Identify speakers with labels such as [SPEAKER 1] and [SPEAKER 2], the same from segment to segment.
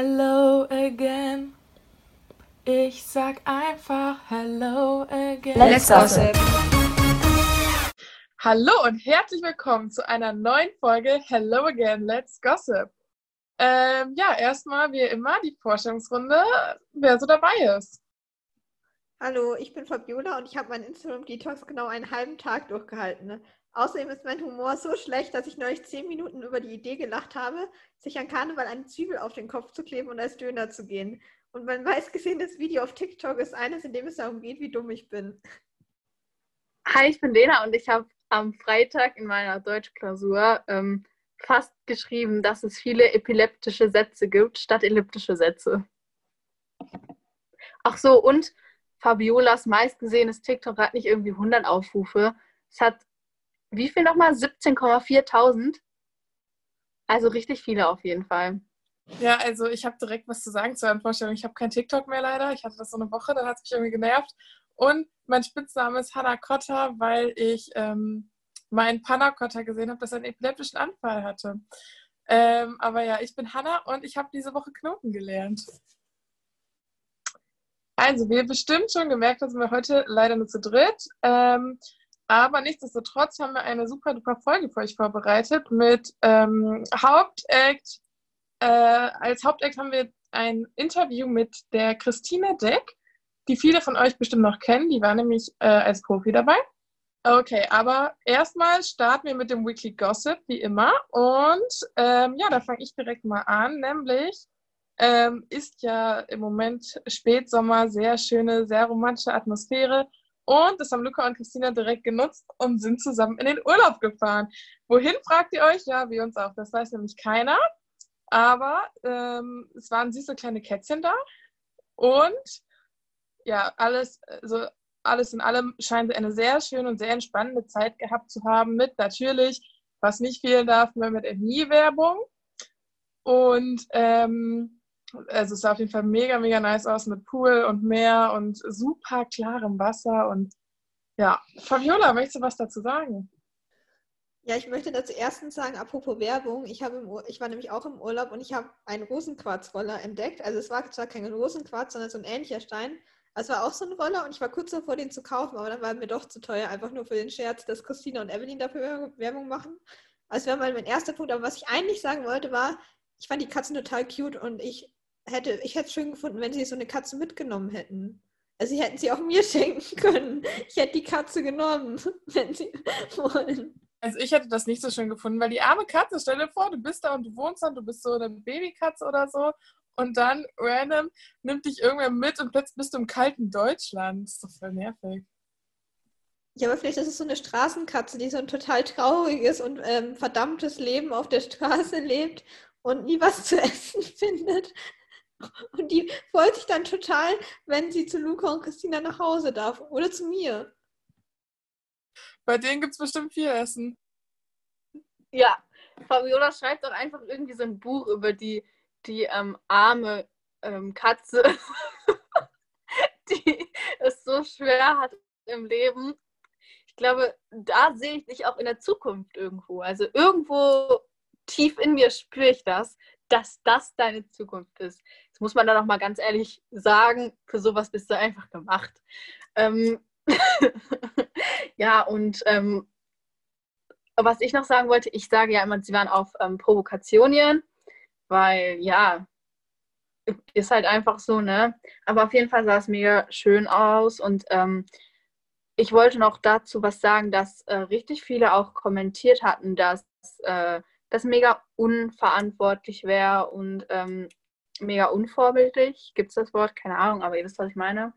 [SPEAKER 1] Hello again. Ich sag einfach Hello again.
[SPEAKER 2] Let's gossip.
[SPEAKER 3] Hallo und herzlich willkommen zu einer neuen Folge Hello again, Let's Gossip. Ähm, ja, erstmal wie immer die Vorstellungsrunde, wer so dabei ist.
[SPEAKER 2] Hallo, ich bin Fabiola und ich habe meinen Instagram-Detox genau einen halben Tag durchgehalten. Ne? Außerdem ist mein Humor so schlecht, dass ich neulich zehn Minuten über die Idee gelacht habe, sich an Karneval eine Zwiebel auf den Kopf zu kleben und als Döner zu gehen. Und mein meistgesehenes Video auf TikTok ist eines, in dem es darum geht, wie dumm ich bin.
[SPEAKER 4] Hi, ich bin Lena und ich habe am Freitag in meiner Deutschklausur ähm, fast geschrieben, dass es viele epileptische Sätze gibt statt elliptische Sätze. Ach so, und Fabiolas meistgesehenes TikTok hat nicht irgendwie 100 Aufrufe. Es hat wie viel nochmal? 17,4.000? Also richtig viele auf jeden Fall.
[SPEAKER 3] Ja, also ich habe direkt was zu sagen zu einer Vorstellung. Ich habe kein TikTok mehr leider. Ich hatte das so eine Woche, dann hat es mich irgendwie genervt. Und mein Spitzname ist Hannah Cotta, weil ich ähm, meinen Panna Cotta gesehen habe, dass er einen epileptischen Anfall hatte. Ähm, aber ja, ich bin Hannah und ich habe diese Woche Knoten gelernt. Also, wie ihr bestimmt schon gemerkt habt, sind wir heute leider nur zu dritt. Ähm, aber nichtsdestotrotz haben wir eine super duper Folge für euch vorbereitet mit ähm, Hauptakt. Äh, als Hauptakt haben wir ein Interview mit der Christine Deck, die viele von euch bestimmt noch kennen. Die war nämlich äh, als Profi dabei. Okay, aber erstmal starten wir mit dem Weekly Gossip, wie immer. Und ähm, ja, da fange ich direkt mal an, nämlich ähm, ist ja im Moment Spätsommer, sehr schöne, sehr romantische Atmosphäre. Und das haben Luca und Christina direkt genutzt und sind zusammen in den Urlaub gefahren. Wohin fragt ihr euch? Ja, wie uns auch. Das weiß nämlich keiner. Aber ähm, es waren süße kleine Kätzchen da. Und ja, alles, also alles in allem scheint eine sehr schöne und sehr entspannende Zeit gehabt zu haben mit natürlich, was nicht fehlen darf, mit Nie-Werbung. Und ähm, also es sah auf jeden Fall mega, mega nice aus mit Pool und Meer und super klarem Wasser. Und ja, Fabiola, möchtest du was dazu sagen?
[SPEAKER 2] Ja, ich möchte dazu erstens sagen, apropos Werbung, ich, im, ich war nämlich auch im Urlaub und ich habe einen Rosenquarzroller entdeckt. Also es war zwar kein Rosenquarz, sondern so ein ähnlicher Stein. Es war auch so ein Roller und ich war kurz davor, den zu kaufen, aber dann war mir doch zu teuer, einfach nur für den Scherz, dass Christina und Evelyn dafür Werbung machen. Also wäre mal mein erster Punkt. Aber was ich eigentlich sagen wollte, war, ich fand die Katzen total cute und ich hätte, ich hätte es schön gefunden, wenn sie so eine Katze mitgenommen hätten. Also sie hätten sie auch mir schenken können. Ich hätte die Katze genommen, wenn sie wollen.
[SPEAKER 3] Also ich hätte das nicht so schön gefunden, weil die arme Katze, stell dir vor, du bist da und du wohnst da und du bist so eine Babykatze oder so und dann random nimmt dich irgendwer mit und plötzlich bist du im kalten Deutschland. Das ist doch voll nervig.
[SPEAKER 2] Ja, aber vielleicht ist es so eine Straßenkatze, die so ein total trauriges und ähm, verdammtes Leben auf der Straße lebt und nie was zu essen findet. Und die freut sich dann total, wenn sie zu Luca und Christina nach Hause darf. Oder zu mir.
[SPEAKER 3] Bei denen gibt es bestimmt viel Essen.
[SPEAKER 4] Ja, Fabiola schreibt doch einfach irgendwie so ein Buch über die, die ähm, arme ähm, Katze, die es so schwer hat im Leben. Ich glaube, da sehe ich dich auch in der Zukunft irgendwo. Also irgendwo tief in mir spüre ich das, dass das deine Zukunft ist. Das muss man dann auch mal ganz ehrlich sagen. Für sowas bist du einfach gemacht. Ähm ja, und ähm, was ich noch sagen wollte, ich sage ja immer, sie waren auf ähm, Provokationen, weil ja, ist halt einfach so, ne? Aber auf jeden Fall sah es mega schön aus und ähm, ich wollte noch dazu was sagen, dass äh, richtig viele auch kommentiert hatten, dass äh, das mega unverantwortlich wäre und ähm, mega unvorbildlich. Gibt es das Wort? Keine Ahnung, aber ihr wisst, was ich meine.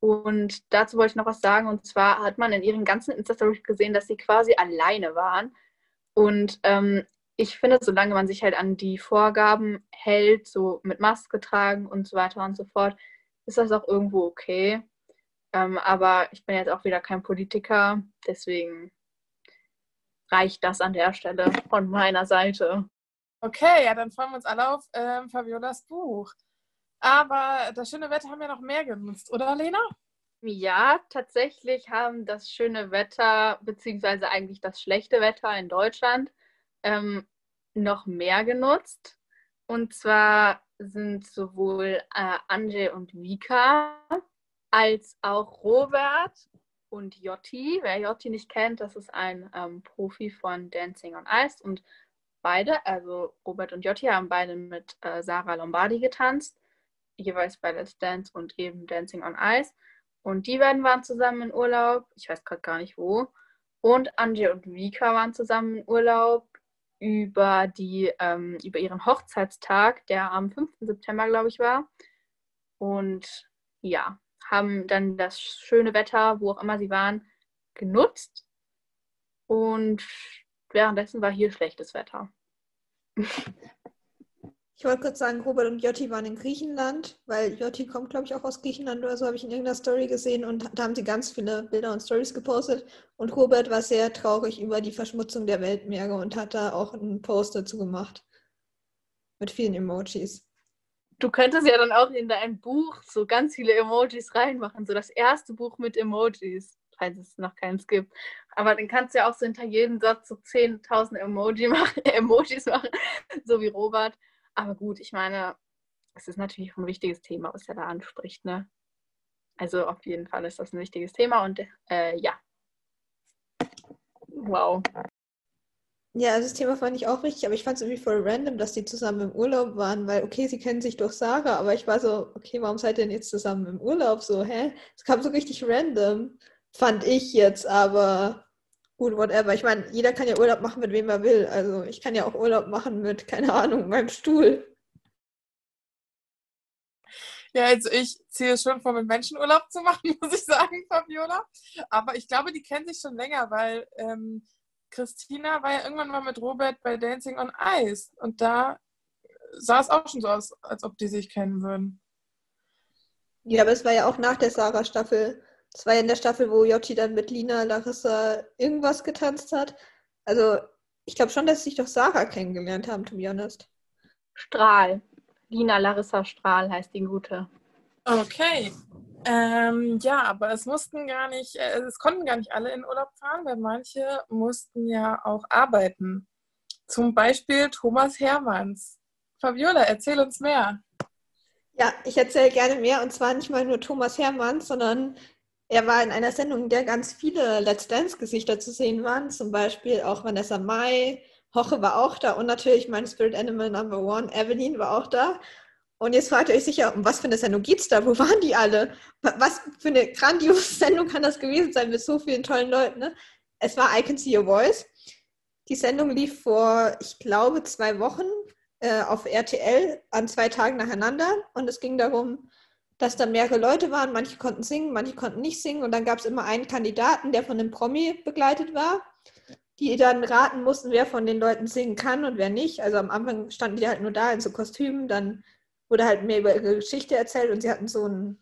[SPEAKER 4] Und dazu wollte ich noch was sagen. Und zwar hat man in ihren ganzen Insta-Stories gesehen, dass sie quasi alleine waren. Und ähm, ich finde, solange man sich halt an die Vorgaben hält, so mit Maske tragen und so weiter und so fort, ist das auch irgendwo okay. Ähm, aber ich bin jetzt auch wieder kein Politiker, deswegen reicht das an der Stelle von meiner Seite.
[SPEAKER 3] Okay, ja, dann freuen wir uns alle auf ähm, Fabiolas Buch. Aber das schöne Wetter haben wir noch mehr genutzt, oder Lena?
[SPEAKER 4] Ja, tatsächlich haben das schöne Wetter, beziehungsweise eigentlich das schlechte Wetter in Deutschland, ähm, noch mehr genutzt. Und zwar sind sowohl äh, Anje und Vika als auch Robert und Jotti. Wer Jotti nicht kennt, das ist ein ähm, Profi von Dancing on Ice. Und beide, also Robert und Jotti, haben beide mit äh, Sarah Lombardi getanzt. Jeweils bei Let's Dance und eben Dancing on Ice. Und die beiden waren zusammen in Urlaub. Ich weiß gerade gar nicht wo. Und Anje und Vika waren zusammen in Urlaub über, die, ähm, über ihren Hochzeitstag, der am 5. September, glaube ich, war. Und ja, haben dann das schöne Wetter, wo auch immer sie waren, genutzt. Und währenddessen war hier schlechtes Wetter.
[SPEAKER 2] Ich wollte kurz sagen, Robert und Jotti waren in Griechenland, weil Jotti kommt, glaube ich, auch aus Griechenland oder so, habe ich in irgendeiner Story gesehen und da haben sie ganz viele Bilder und Stories gepostet. Und Robert war sehr traurig über die Verschmutzung der Weltmeere und hat da auch einen Post dazu gemacht. Mit vielen Emojis.
[SPEAKER 4] Du könntest ja dann auch in dein Buch so ganz viele Emojis reinmachen, so das erste Buch mit Emojis, falls es noch keins gibt. Aber dann kannst du ja auch so hinter jedem Satz so 10.000 Emoji machen, Emojis machen, so wie Robert. Aber gut, ich meine, es ist natürlich ein wichtiges Thema, was er da anspricht. Ne? Also auf jeden Fall ist das ein wichtiges Thema und äh, ja. Wow.
[SPEAKER 2] Ja, also das Thema fand ich auch richtig, aber ich fand es irgendwie voll random, dass die zusammen im Urlaub waren, weil, okay, sie kennen sich durch Sarah, aber ich war so, okay, warum seid ihr denn jetzt zusammen im Urlaub? So, hä? Es kam so richtig random, fand ich jetzt, aber gut, whatever. Ich meine, jeder kann ja Urlaub machen, mit wem er will. Also ich kann ja auch Urlaub machen mit, keine Ahnung, meinem Stuhl.
[SPEAKER 3] Ja, also ich ziehe schon vor, mit Menschen Urlaub zu machen, muss ich sagen, Fabiola. Aber ich glaube, die kennen sich schon länger, weil ähm, Christina war ja irgendwann mal mit Robert bei Dancing on Ice. Und da sah es auch schon so aus, als ob die sich kennen würden.
[SPEAKER 2] Ja, aber es war ja auch nach der Sarah-Staffel. Das war ja in der Staffel, wo Jotti dann mit Lina, Larissa irgendwas getanzt hat. Also, ich glaube schon, dass sie sich doch Sarah kennengelernt haben, to be honest.
[SPEAKER 4] Strahl. Lina Larissa Strahl heißt die Gute.
[SPEAKER 3] Okay. Ähm, ja, aber es mussten gar nicht, äh, es konnten gar nicht alle in Urlaub fahren, weil manche mussten ja auch arbeiten. Zum Beispiel Thomas Hermanns. Fabiola, erzähl uns mehr.
[SPEAKER 2] Ja, ich erzähle gerne mehr und zwar nicht mal nur Thomas Hermanns, sondern er war in einer Sendung, in der ganz viele Let's Dance-Gesichter zu sehen waren. Zum Beispiel auch Vanessa Mai, Hoche war auch da und natürlich mein Spirit Animal Number One, Evelyn war auch da. Und jetzt fragt ihr euch sicher, um was für eine Sendung geht es da? Wo waren die alle? Was für eine grandiose Sendung kann das gewesen sein mit so vielen tollen Leuten? Ne? Es war I Can See Your Voice. Die Sendung lief vor, ich glaube, zwei Wochen äh, auf RTL an zwei Tagen nacheinander. Und es ging darum, dass da mehrere Leute waren. Manche konnten singen, manche konnten nicht singen. Und dann gab es immer einen Kandidaten, der von einem Promi begleitet war, die dann raten mussten, wer von den Leuten singen kann und wer nicht. Also am Anfang standen die halt nur da in so Kostümen. Dann wurde halt mehr über ihre Geschichte erzählt und sie hatten so ein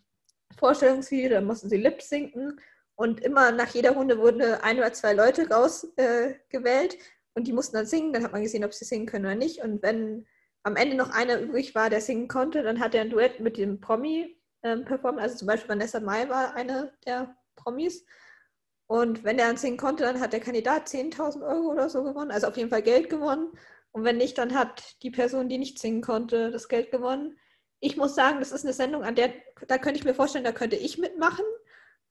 [SPEAKER 2] Vorstellungsvideo, da mussten sie lip sinken. Und immer nach jeder Runde wurden ein oder zwei Leute rausgewählt äh, und die mussten dann singen. Dann hat man gesehen, ob sie singen können oder nicht. Und wenn am Ende noch einer übrig war, der singen konnte, dann hat er ein Duett mit dem Promi ähm, performen. Also zum Beispiel Vanessa Mai war eine der Promis. Und wenn der dann singen konnte, dann hat der Kandidat 10.000 Euro oder so gewonnen, also auf jeden Fall Geld gewonnen. Und wenn nicht, dann hat die Person, die nicht singen konnte, das Geld gewonnen. Ich muss sagen, das ist eine Sendung, an der, da könnte ich mir vorstellen, da könnte ich mitmachen.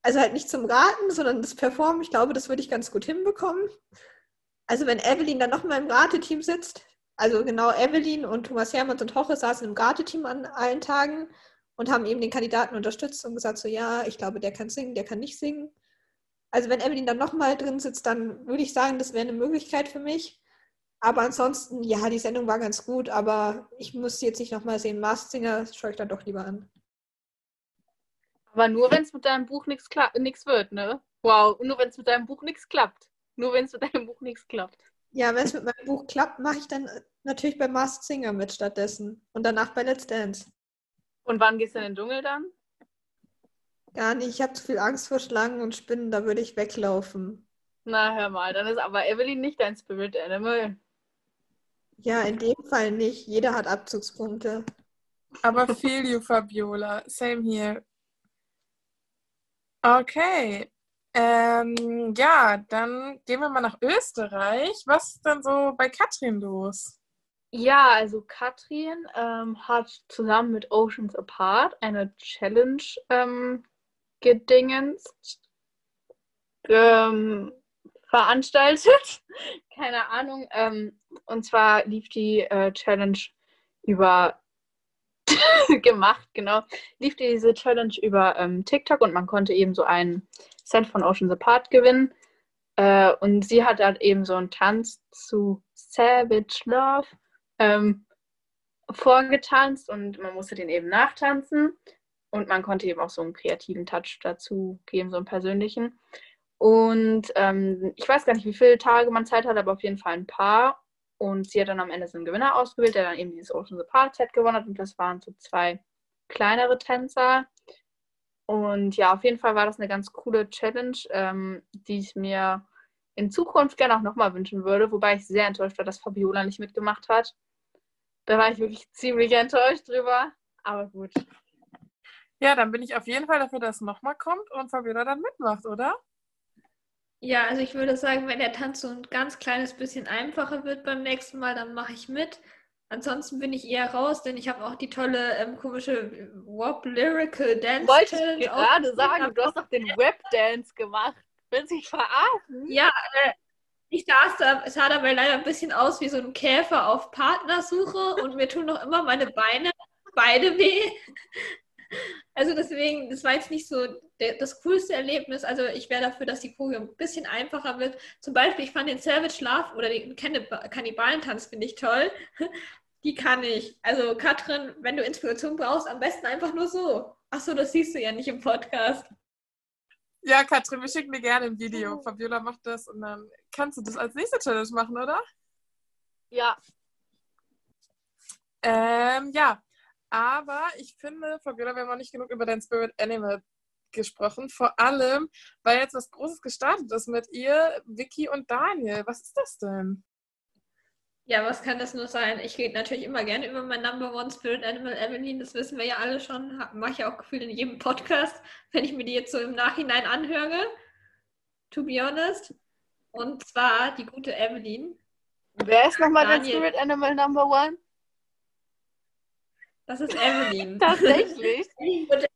[SPEAKER 2] Also halt nicht zum Raten, sondern das Performen. Ich glaube, das würde ich ganz gut hinbekommen. Also wenn Evelyn dann nochmal im Rateteam sitzt, also genau Evelyn und Thomas Hermanns und Hoche saßen im Rateteam an allen Tagen und haben eben den Kandidaten unterstützt und gesagt, so ja, ich glaube, der kann singen, der kann nicht singen. Also wenn Evelyn dann nochmal drin sitzt, dann würde ich sagen, das wäre eine Möglichkeit für mich. Aber ansonsten, ja, die Sendung war ganz gut, aber ich muss sie jetzt nicht nochmal sehen. Mars Singer schaue ich dann doch lieber an.
[SPEAKER 4] Aber nur, wenn es mit deinem Buch nichts wird, ne? Wow, nur wenn es mit deinem Buch nichts klappt. Nur wenn es mit deinem Buch nichts klappt.
[SPEAKER 2] Ja, wenn es mit meinem Buch klappt, mache ich dann natürlich bei Mars Singer mit stattdessen. Und danach bei Let's Dance.
[SPEAKER 4] Und wann gehst du in den Dschungel dann?
[SPEAKER 2] Gar nicht. Ich habe zu viel Angst vor Schlangen und Spinnen, da würde ich weglaufen.
[SPEAKER 4] Na, hör mal, dann ist aber Evelyn nicht dein Spirit Animal.
[SPEAKER 2] Ja, in dem Fall nicht. Jeder hat Abzugspunkte.
[SPEAKER 3] Aber feel you, Fabiola. Same here. Okay. Ähm, ja, dann gehen wir mal nach Österreich. Was ist denn so bei Katrin los?
[SPEAKER 4] Ja, also Katrin ähm, hat zusammen mit Oceans Apart eine Challenge ähm, gedingenst, ähm, veranstaltet. Keine Ahnung. Ähm, und zwar lief die äh, Challenge über gemacht, genau. Lief diese Challenge über ähm, TikTok und man konnte eben so ein Set von Oceans Apart gewinnen. Äh, und sie hat halt eben so einen Tanz zu Savage Love ähm, vorgetanzt und man musste den eben nachtanzen. Und man konnte eben auch so einen kreativen Touch dazu geben, so einen persönlichen. Und ähm, ich weiß gar nicht, wie viele Tage man Zeit hat, aber auf jeden Fall ein paar. Und sie hat dann am Ende so einen Gewinner ausgewählt, der dann eben dieses Ocean the Park Set gewonnen hat. Und das waren so zwei kleinere Tänzer. Und ja, auf jeden Fall war das eine ganz coole Challenge, ähm, die ich mir in Zukunft gerne auch nochmal wünschen würde. Wobei ich sehr enttäuscht war, dass Fabiola nicht mitgemacht hat. Da war ich wirklich ziemlich enttäuscht drüber. Aber gut.
[SPEAKER 3] Ja, dann bin ich auf jeden Fall dafür, dass es nochmal kommt und Fabiola dann mitmacht, oder?
[SPEAKER 5] Ja, also ich würde sagen, wenn der Tanz so ein ganz kleines bisschen einfacher wird beim nächsten Mal, dann mache ich mit. Ansonsten bin ich eher raus, denn ich habe auch die tolle ähm, komische Wop Lyrical Dance.
[SPEAKER 4] Wollte ich gerade sagen, du hast doch den Web Dance gemacht. Willst du dich verarschen?
[SPEAKER 5] Ja, äh, ich sah dabei leider ein bisschen aus wie so ein Käfer auf Partnersuche und mir tun noch immer meine Beine beide weh. Also deswegen, das war jetzt nicht so das coolste Erlebnis. Also ich wäre dafür, dass die Choreo ein bisschen einfacher wird. Zum Beispiel, ich fand den Savage Love oder den Kannibalentanz finde ich toll. Die kann ich. Also Katrin, wenn du Inspiration brauchst, am besten einfach nur so. Achso, das siehst du ja nicht im Podcast.
[SPEAKER 3] Ja, Katrin, wir schicken dir gerne ein Video. Fabiola macht das und dann kannst du das als nächste Challenge machen, oder?
[SPEAKER 4] Ja.
[SPEAKER 3] Ähm, ja, aber ich finde, Fabiola, wir haben noch nicht genug über dein Spirit Animal gesprochen. Vor allem, weil jetzt was Großes gestartet ist mit ihr, Vicky und Daniel. Was ist das denn?
[SPEAKER 5] Ja, was kann das nur sein? Ich rede natürlich immer gerne über mein Number One Spirit Animal, Evelyn. Das wissen wir ja alle schon. Mache ich auch gefühlt in jedem Podcast, wenn ich mir die jetzt so im Nachhinein anhöre. To be honest. Und zwar die gute Evelyn.
[SPEAKER 4] Wer ist nochmal dein Spirit Animal Number One?
[SPEAKER 5] Das ist Evelyn.
[SPEAKER 4] Tatsächlich.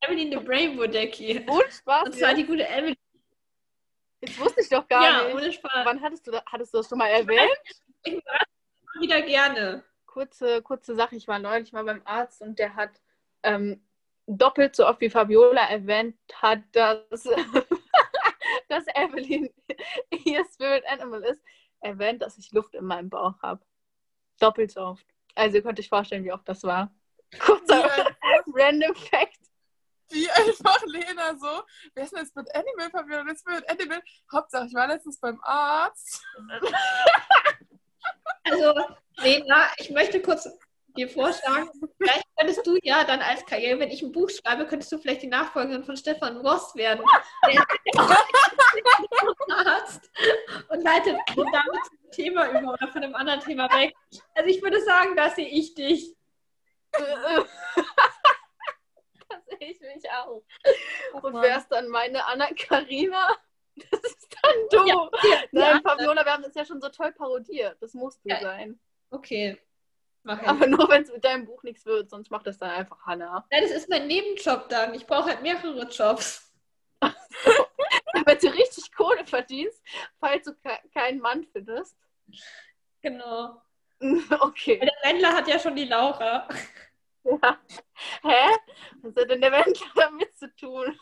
[SPEAKER 5] Evelyn the Brain Wodecki.
[SPEAKER 4] Und Spaß.
[SPEAKER 5] Und zwar die gute Evelyn.
[SPEAKER 4] Jetzt wusste ich doch gar
[SPEAKER 5] ja,
[SPEAKER 4] nicht.
[SPEAKER 5] ohne Spaß.
[SPEAKER 4] Wann hattest du, hattest du das schon mal erwähnt?
[SPEAKER 5] Wieder gerne.
[SPEAKER 4] Kurze, kurze Sache. Ich war neulich mal beim Arzt und der hat ähm, doppelt so oft wie Fabiola erwähnt hat, dass, dass Evelyn ihr Spirit Animal ist, erwähnt, dass ich Luft in meinem Bauch habe. Doppelt so oft. Also ihr könnt euch vorstellen, wie oft das war. Kurzer random Fact.
[SPEAKER 3] Wie einfach Lena so. Wer ist denn jetzt mit Animal? Jetzt mit Animal. Hauptsache, ich war letztens beim Arzt.
[SPEAKER 5] Also, Lena, ich möchte kurz dir vorschlagen, vielleicht könntest du ja dann als Karriere, wenn ich ein Buch schreibe, könntest du vielleicht die Nachfolgerin von Stefan Ross werden. Der Arzt und leitet damit zum Thema über oder von einem anderen Thema weg. Also ich würde sagen, da sehe ich dich.
[SPEAKER 4] da sehe ich mich auch. Und wer ist dann meine Anna Karina? Das ist dann du.
[SPEAKER 5] Ja, ja,
[SPEAKER 4] Nein,
[SPEAKER 5] ja.
[SPEAKER 4] Fabiola, wir haben das ja schon so toll parodiert. Das musst du sein.
[SPEAKER 5] Okay.
[SPEAKER 4] Aber nur wenn es mit deinem Buch nichts wird, sonst macht das dann einfach Hannah.
[SPEAKER 5] Nein, das ist mein Nebenjob dann. Ich brauche halt mehrere Jobs.
[SPEAKER 4] Damit du richtig Kohle verdienst, falls du ke keinen Mann findest.
[SPEAKER 5] Genau.
[SPEAKER 4] Okay.
[SPEAKER 5] Der Wendler hat ja schon die Laura.
[SPEAKER 4] Ja. Hä? Was hat denn der Wendler damit zu tun?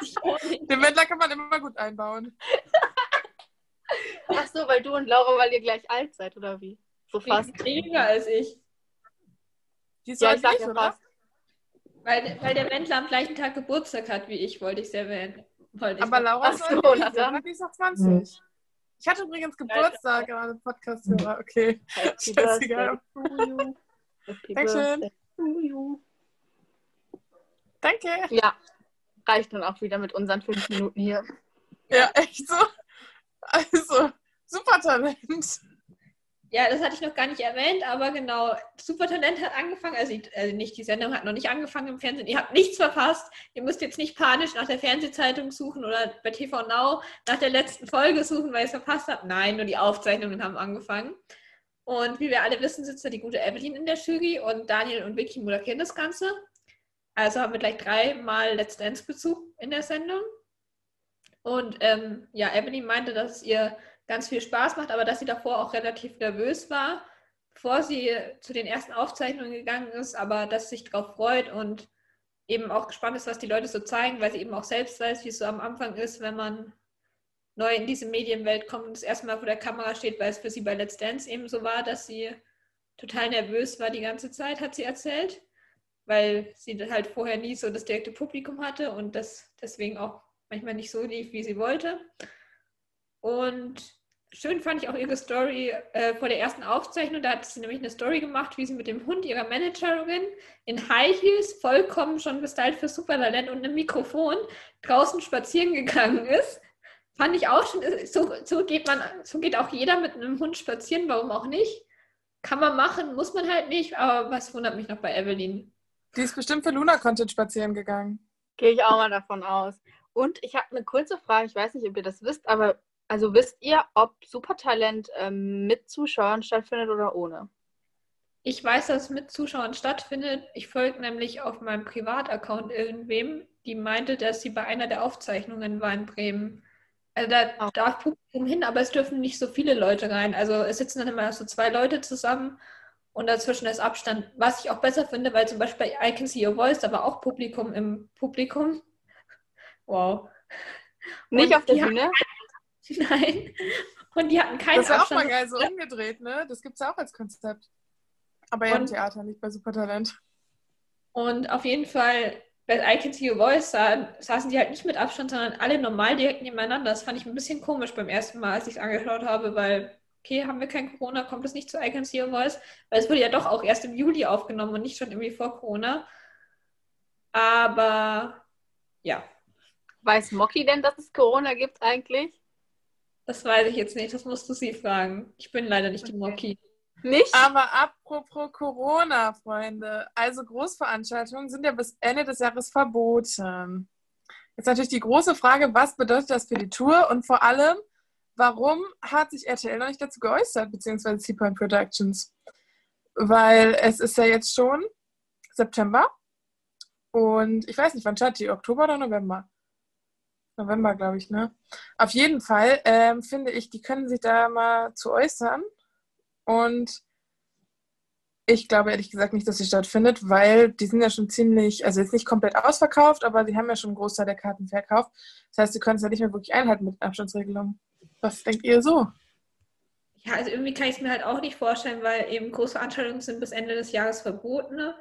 [SPEAKER 3] Den Wendler kann man immer gut einbauen.
[SPEAKER 4] Ach so, weil du und Laura, weil ihr gleich alt seid, oder wie? So fast.
[SPEAKER 5] Weniger als ich.
[SPEAKER 3] Die ist
[SPEAKER 4] Ja, ich sag
[SPEAKER 3] nicht,
[SPEAKER 4] ja
[SPEAKER 3] oder?
[SPEAKER 4] fast.
[SPEAKER 5] Weil, weil der Wendler am gleichen Tag Geburtstag hat wie ich, wollte ich sehr erwähnen. Wollte ich
[SPEAKER 3] Aber Laura ist
[SPEAKER 4] so, dann.
[SPEAKER 3] die ist auch 20. Ich hatte übrigens Geburtstag, gerade Podcast-Hörer. Okay.
[SPEAKER 4] Happy
[SPEAKER 3] Scheißegal. Dankeschön. Danke.
[SPEAKER 4] Ja, reicht dann auch wieder mit unseren fünf Minuten hier.
[SPEAKER 3] Ja, echt so. Also, super Talent.
[SPEAKER 5] Ja, das hatte ich noch gar nicht erwähnt, aber genau, Supertalent hat angefangen, also, also nicht, die Sendung hat noch nicht angefangen im Fernsehen. Ihr habt nichts verpasst. Ihr müsst jetzt nicht panisch nach der Fernsehzeitung suchen oder bei TV Now nach der letzten Folge suchen, weil ihr es verpasst habt. Nein, nur die Aufzeichnungen haben angefangen. Und wie wir alle wissen, sitzt da die gute Evelyn in der Jury und Daniel und Vicky moderieren das Ganze. Also haben wir gleich dreimal Let's Dance-Bezug in der Sendung. Und ähm, ja, Evelyn meinte, dass es ihr ganz viel Spaß macht, aber dass sie davor auch relativ nervös war, bevor sie zu den ersten Aufzeichnungen gegangen ist, aber dass sie sich darauf freut und eben auch gespannt ist, was die Leute so zeigen, weil sie eben auch selbst weiß, wie es so am Anfang ist, wenn man neu in diese Medienwelt kommt und das erste Mal vor der Kamera steht, weil es für sie bei Let's Dance eben so war, dass sie total nervös war die ganze Zeit, hat sie erzählt, weil sie halt vorher nie so das direkte Publikum hatte und das deswegen auch manchmal nicht so lief, wie sie wollte. Und schön fand ich auch ihre Story äh, vor der ersten Aufzeichnung. Da hat sie nämlich eine Story gemacht, wie sie mit dem Hund ihrer Managerin in High Heels, vollkommen schon gestylt für Supertalent und einem Mikrofon draußen spazieren gegangen ist. Fand ich auch schon, so, so, geht man, so geht auch jeder mit einem Hund spazieren, warum auch nicht? Kann man machen, muss man halt nicht, aber was wundert mich noch bei Evelyn?
[SPEAKER 3] Die ist bestimmt für Luna Content spazieren gegangen.
[SPEAKER 4] Gehe ich auch mal davon aus. Und ich habe eine kurze Frage, ich weiß nicht, ob ihr das wisst, aber also wisst ihr, ob Supertalent ähm, mit Zuschauern stattfindet oder ohne?
[SPEAKER 5] Ich weiß, dass es mit Zuschauern stattfindet. Ich folge nämlich auf meinem Privataccount irgendwem, die meinte, dass sie bei einer der Aufzeichnungen war in Bremen. Also da oh. darf Publikum hin, aber es dürfen nicht so viele Leute rein. Also es sitzen dann immer so zwei Leute zusammen und dazwischen ist Abstand. Was ich auch besser finde, weil zum Beispiel bei I Can See Your Voice, da war auch Publikum im Publikum. Wow.
[SPEAKER 4] Nicht auf der Bühne?
[SPEAKER 5] Nein. Und die hatten keinen
[SPEAKER 3] Das wäre auch mal geil, so umgedreht, ne? Das gibt es ja auch als Konzept. Aber ja im Theater, nicht bei Supertalent.
[SPEAKER 5] Und auf jeden Fall, bei I Can See Your Voice sah, saßen die halt nicht mit Abstand, sondern alle normal direkt nebeneinander. Das fand ich ein bisschen komisch beim ersten Mal, als ich es angeschaut habe, weil, okay, haben wir kein Corona, kommt es nicht zu I Can See Your Voice? Weil es wurde ja doch auch erst im Juli aufgenommen und nicht schon irgendwie vor Corona. Aber ja.
[SPEAKER 4] Weiß Mocky denn, dass es Corona gibt eigentlich?
[SPEAKER 5] Das weiß ich jetzt nicht, das musst du sie fragen. Ich bin leider nicht okay. die Moki.
[SPEAKER 3] Nicht? Aber apropos Corona, Freunde. Also Großveranstaltungen sind ja bis Ende des Jahres verboten. Jetzt natürlich die große Frage, was bedeutet das für die Tour? Und vor allem, warum hat sich RTL noch nicht dazu geäußert, beziehungsweise Seapoint Productions? Weil es ist ja jetzt schon September und ich weiß nicht, wann startet die? Oktober oder November? November, glaube ich, ne? Auf jeden Fall ähm, finde ich, die können sich da mal zu äußern. Und ich glaube ehrlich gesagt nicht, dass sie stattfindet, weil die sind ja schon ziemlich, also jetzt nicht komplett ausverkauft, aber sie haben ja schon einen Großteil der Karten verkauft. Das heißt, sie können es ja nicht mehr wirklich einhalten mit Abstandsregelungen. Was denkt ihr so?
[SPEAKER 5] Ja, also irgendwie kann ich es mir halt auch nicht vorstellen, weil eben Großveranstaltungen sind bis Ende des Jahres verboten. Ne?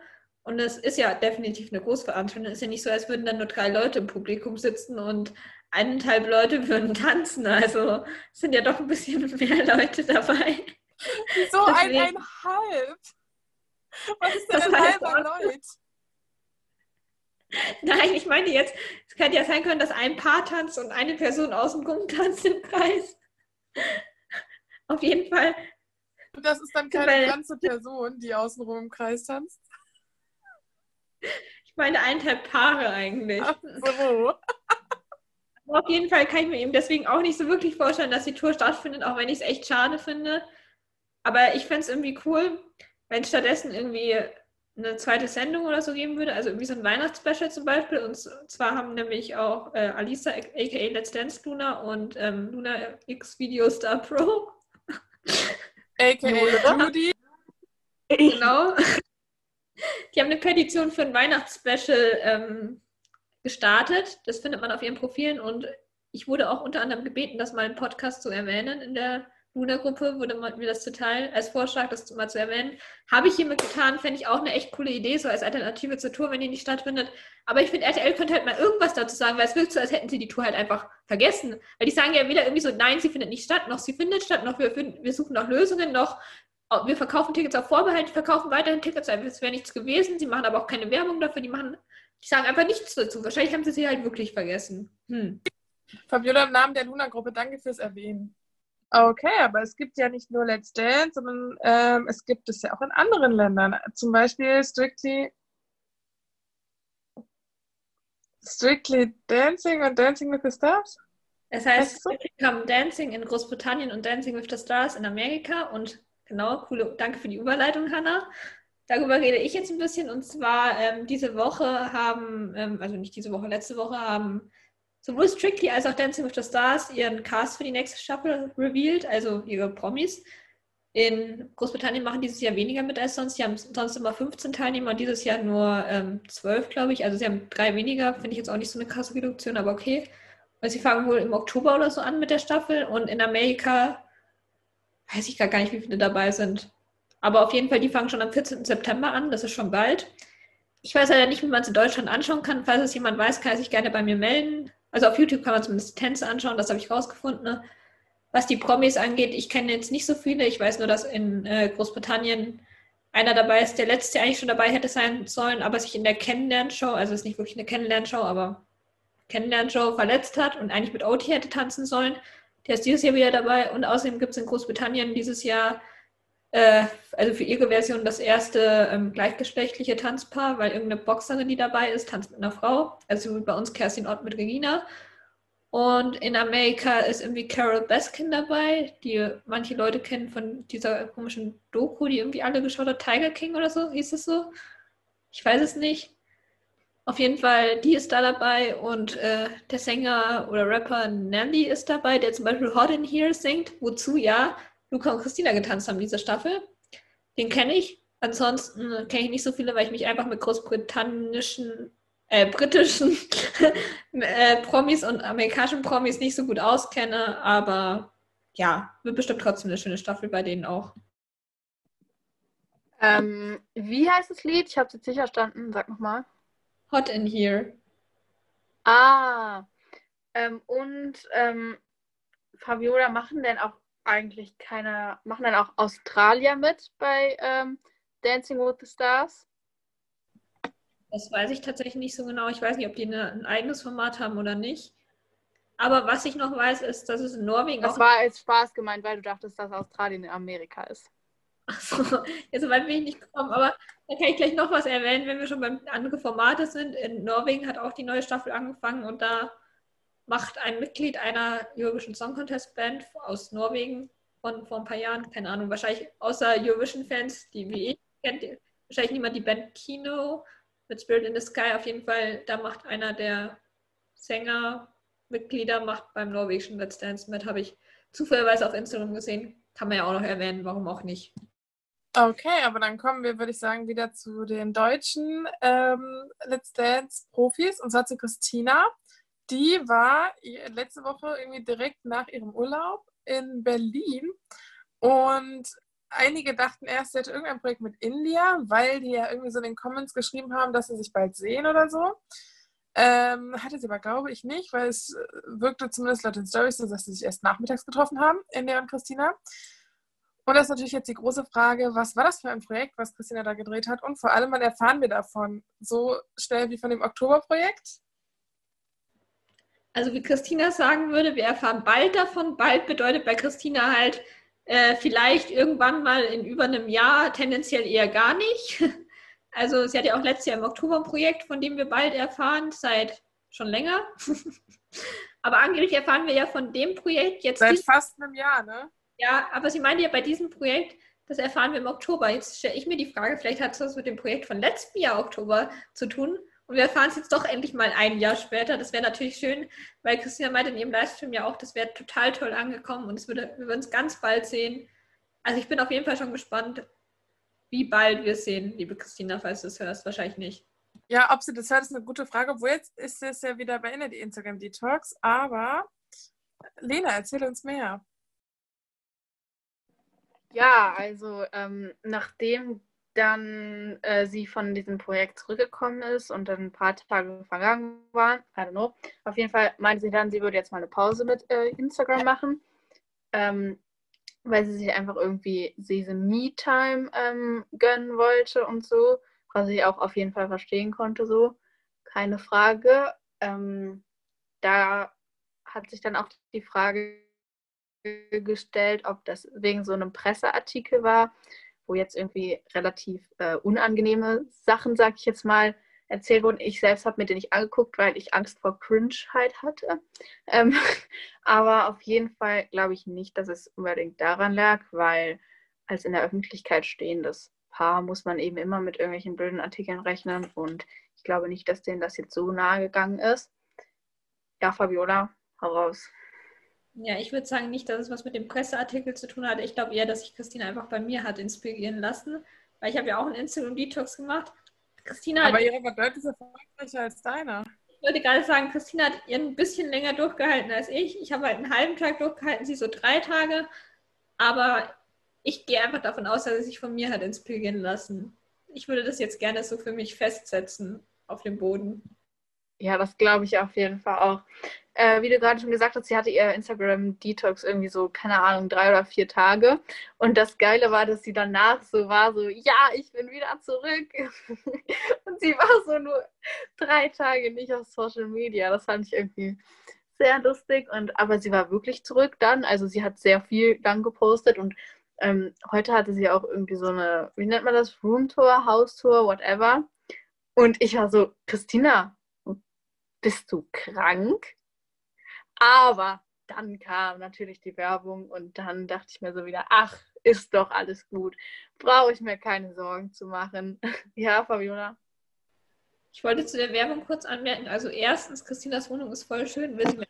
[SPEAKER 5] Und es ist ja definitiv eine Großveranstaltung. Es ist ja nicht so, als würden dann nur drei Leute im Publikum sitzen und eineinhalb Leute würden tanzen. Also es sind ja doch ein bisschen mehr Leute dabei.
[SPEAKER 3] So eineinhalb? Was ist denn ein halber Leute?
[SPEAKER 5] Nein, ich meine jetzt, es könnte ja sein können, dass ein Paar tanzt und eine Person außen rum tanzt im Kreis. Auf jeden Fall.
[SPEAKER 3] Und das ist dann keine ganze Person, die außenrum im Kreis tanzt?
[SPEAKER 5] Ich meine eineinhalb Paare eigentlich.
[SPEAKER 3] Ach so.
[SPEAKER 5] auf jeden Fall kann ich mir eben deswegen auch nicht so wirklich vorstellen, dass die Tour stattfindet, auch wenn ich es echt schade finde. Aber ich fände es irgendwie cool, wenn stattdessen irgendwie eine zweite Sendung oder so geben würde, also irgendwie so ein Weihnachtsspecial zum Beispiel. Und zwar haben nämlich auch äh, Alisa, aka Let's Dance Luna und ähm, Luna X Video Star Pro.
[SPEAKER 3] aka Judy.
[SPEAKER 5] Genau. Die haben eine Petition für ein Weihnachtsspecial ähm, gestartet. Das findet man auf ihren Profilen und ich wurde auch unter anderem gebeten, das mal im Podcast zu erwähnen. In der Luna-Gruppe wurde mir das total als Vorschlag, das mal zu erwähnen. Habe ich hiermit getan, fände ich auch eine echt coole Idee, so als Alternative zur Tour, wenn die nicht stattfindet. Aber ich finde, RTL könnte halt mal irgendwas dazu sagen, weil es wirkt so, als hätten sie die Tour halt einfach vergessen. Weil die sagen ja weder irgendwie so, nein, sie findet nicht statt, noch sie findet statt, noch wir, wir suchen nach Lösungen, noch wir verkaufen Tickets auf Vorbehalt, verkaufen weiterhin Tickets, es wäre nichts gewesen, sie machen aber auch keine Werbung dafür, die machen, die sagen einfach nichts dazu. Wahrscheinlich haben sie sie halt wirklich vergessen. Hm.
[SPEAKER 3] Fabiola im Namen der Luna-Gruppe, danke fürs Erwähnen. Okay, aber es gibt ja nicht nur Let's Dance, sondern ähm, es gibt es ja auch in anderen Ländern. Zum Beispiel Strictly Strictly Dancing und Dancing with the Stars?
[SPEAKER 5] Es heißt Strictly Come Dancing in Großbritannien und Dancing with the Stars in Amerika und Genau, coole, danke für die Überleitung, Hanna. Darüber rede ich jetzt ein bisschen. Und zwar ähm, diese Woche haben, ähm, also nicht diese Woche, letzte Woche haben sowohl Strictly als auch Dancing with the Stars ihren Cast für die nächste Staffel revealed, also ihre Promis. In Großbritannien machen dieses Jahr weniger mit als sonst. Sie haben sonst immer 15 Teilnehmer und dieses Jahr nur ähm, 12, glaube ich. Also sie haben drei weniger. Finde ich jetzt auch nicht so eine krasse Reduktion, aber okay. Und sie fangen wohl im Oktober oder so an mit der Staffel. Und in Amerika weiß ich gar nicht, wie viele dabei sind. Aber auf jeden Fall, die fangen schon am 14. September an. Das ist schon bald. Ich weiß leider nicht, wie man es in Deutschland anschauen kann. Falls es jemand weiß, kann er sich gerne bei mir melden. Also auf YouTube kann man zumindest Tänze anschauen, das habe ich rausgefunden. Ne? Was die Promis angeht, ich kenne jetzt nicht so viele. Ich weiß nur, dass in äh, Großbritannien einer dabei ist, der letztes Jahr eigentlich schon dabei hätte sein sollen, aber sich in der Kennenlernshow, also es ist nicht wirklich eine Kennenlernshow, aber Kennenlernshow verletzt hat und eigentlich mit OT hätte tanzen sollen. Der ist dieses Jahr wieder dabei und außerdem gibt es in Großbritannien dieses Jahr äh, also für ihre Version das erste ähm, gleichgeschlechtliche Tanzpaar, weil irgendeine Boxerin, die dabei ist, tanzt mit einer Frau. Also bei uns Kerstin Ott mit Regina. Und in Amerika ist irgendwie Carol Baskin dabei, die manche Leute kennen von dieser komischen Doku, die irgendwie alle geschaut hat, Tiger King oder so, hieß es so? Ich weiß es nicht. Auf jeden Fall, die ist da dabei und äh, der Sänger oder Rapper Nelly ist dabei, der zum Beispiel Hot in Here singt, wozu ja Luca und Christina getanzt haben, diese Staffel. Den kenne ich. Ansonsten kenne ich nicht so viele, weil ich mich einfach mit großbritannischen, äh, britischen äh, Promis und amerikanischen Promis nicht so gut auskenne. Aber ja, wird bestimmt trotzdem eine schöne Staffel bei denen auch.
[SPEAKER 4] Ähm, wie heißt das Lied? Ich habe es jetzt nicht verstanden. Sag nochmal.
[SPEAKER 5] Hot in Here.
[SPEAKER 4] Ah. Ähm, und ähm, Fabiola, machen denn auch eigentlich keine, machen dann auch Australier mit bei ähm, Dancing with the Stars?
[SPEAKER 5] Das weiß ich tatsächlich nicht so genau. Ich weiß nicht, ob die eine, ein eigenes Format haben oder nicht. Aber was ich noch weiß, ist, dass es in Norwegen
[SPEAKER 4] das auch. Das war als Spaß gemeint, weil du dachtest, dass Australien in Amerika ist.
[SPEAKER 5] Achso, ja, so weit bin ich nicht gekommen. Aber da kann ich gleich noch was erwähnen, wenn wir schon beim anderen Formate sind. In Norwegen hat auch die neue Staffel angefangen und da macht ein Mitglied einer Eurovision Song Contest Band aus Norwegen von vor ein paar Jahren, keine Ahnung, wahrscheinlich außer Eurovision-Fans, die wie ich kennt, wahrscheinlich niemand die Band Kino mit Spirit in the Sky. Auf jeden Fall, da macht einer der Sänger-Mitglieder macht beim norwegischen Let's Dance mit, habe ich zufälligerweise auf Instagram gesehen. Kann man ja auch noch erwähnen, warum auch nicht.
[SPEAKER 3] Okay, aber dann kommen wir, würde ich sagen, wieder zu den deutschen ähm, Let's Dance-Profis, und zwar zu Christina. Die war letzte Woche irgendwie direkt nach ihrem Urlaub in Berlin und einige dachten erst, sie hätte irgendein Projekt mit India, weil die ja irgendwie so in den Comments geschrieben haben, dass sie sich bald sehen oder so. Ähm, hatte sie aber, glaube ich, nicht, weil es äh, wirkte zumindest laut den Stories so, dass sie sich erst nachmittags getroffen haben, India und Christina. Und das ist natürlich jetzt die große Frage, was war das für ein Projekt, was Christina da gedreht hat? Und vor allem, wann erfahren wir davon? So schnell wie von dem Oktoberprojekt?
[SPEAKER 5] Also wie Christina sagen würde, wir erfahren bald davon. Bald bedeutet bei Christina halt äh, vielleicht irgendwann mal in über einem Jahr, tendenziell eher gar nicht. Also sie hat ja auch letztes Jahr im Oktober ein Projekt, von dem wir bald erfahren, seit schon länger. aber angeblich erfahren wir ja von dem Projekt jetzt.
[SPEAKER 3] Seit fast einem Jahr, ne?
[SPEAKER 5] Ja, aber sie meinte ja bei diesem Projekt, das erfahren wir im Oktober. Jetzt stelle ich mir die Frage, vielleicht hat es was mit dem Projekt von letztem Jahr Oktober zu tun. Und wir erfahren es jetzt doch endlich mal ein Jahr später. Das wäre natürlich schön, weil Christina meinte in ihrem Livestream ja auch, das wäre total toll angekommen und es würde, wir würden es ganz bald sehen. Also ich bin auf jeden Fall schon gespannt, wie bald wir es sehen, liebe Christina, falls du es hörst. Wahrscheinlich nicht.
[SPEAKER 3] Ja, ob sie das hört, ist eine gute Frage. Obwohl jetzt ist es ja wieder beendet, die Instagram Detox. Aber Lena, erzähl uns mehr.
[SPEAKER 4] Ja, also ähm, nachdem dann äh, sie von diesem Projekt zurückgekommen ist und dann ein paar Tage vergangen waren. I don't know. Auf jeden Fall meinte sie dann, sie würde jetzt mal eine Pause mit äh, Instagram machen, ähm, weil sie sich einfach irgendwie diese Me-Time ähm, gönnen wollte und so, was ich auch auf jeden Fall verstehen konnte, so. Keine Frage. Ähm, da hat sich dann auch die Frage gestellt, ob das wegen so einem Presseartikel war, wo jetzt irgendwie relativ äh, unangenehme Sachen, sag ich jetzt mal, erzählt wurden. Ich selbst habe mir den nicht angeguckt, weil ich Angst vor Cringeheit hatte. Ähm, aber auf jeden Fall glaube ich nicht, dass es unbedingt daran lag, weil als in der Öffentlichkeit stehendes Paar muss man eben immer mit irgendwelchen blöden Artikeln rechnen und ich glaube nicht, dass denen das jetzt so nahe gegangen ist. Ja, Fabiola, heraus.
[SPEAKER 5] Ja, ich würde sagen nicht, dass es was mit dem Presseartikel zu tun hat. Ich glaube eher, dass sich Christina einfach bei mir hat inspirieren lassen, weil ich habe ja auch einen Instagram-Detox gemacht.
[SPEAKER 3] Christina Aber ihre war deutlich erfolgreicher als deiner.
[SPEAKER 5] Ich wollte gerade sagen, Christina hat ihren ein bisschen länger durchgehalten als ich. Ich habe halt einen halben Tag durchgehalten, sie so drei Tage. Aber ich gehe einfach davon aus, dass er sich von mir hat inspirieren lassen. Ich würde das jetzt gerne so für mich festsetzen auf dem Boden.
[SPEAKER 4] Ja, das glaube ich auf jeden Fall auch. Äh, wie du gerade schon gesagt hast, sie hatte ihr Instagram-Detox irgendwie so, keine Ahnung, drei oder vier Tage. Und das Geile war, dass sie danach so war, so, ja, ich bin wieder zurück. und sie war so nur drei Tage nicht auf Social Media. Das fand ich irgendwie sehr lustig. Und, aber sie war wirklich zurück dann. Also sie hat sehr viel dann gepostet und ähm, heute hatte sie auch irgendwie so eine, wie nennt man das, Roomtour, Haustour, whatever. Und ich war so, Christina, bist du krank? Aber dann kam natürlich die Werbung und dann dachte ich mir so wieder, ach, ist doch alles gut. Brauche ich mir keine Sorgen zu machen. ja, Fabiola?
[SPEAKER 5] Ich wollte zu der Werbung kurz anmerken. Also erstens, Christinas Wohnung ist voll schön. Will sie mir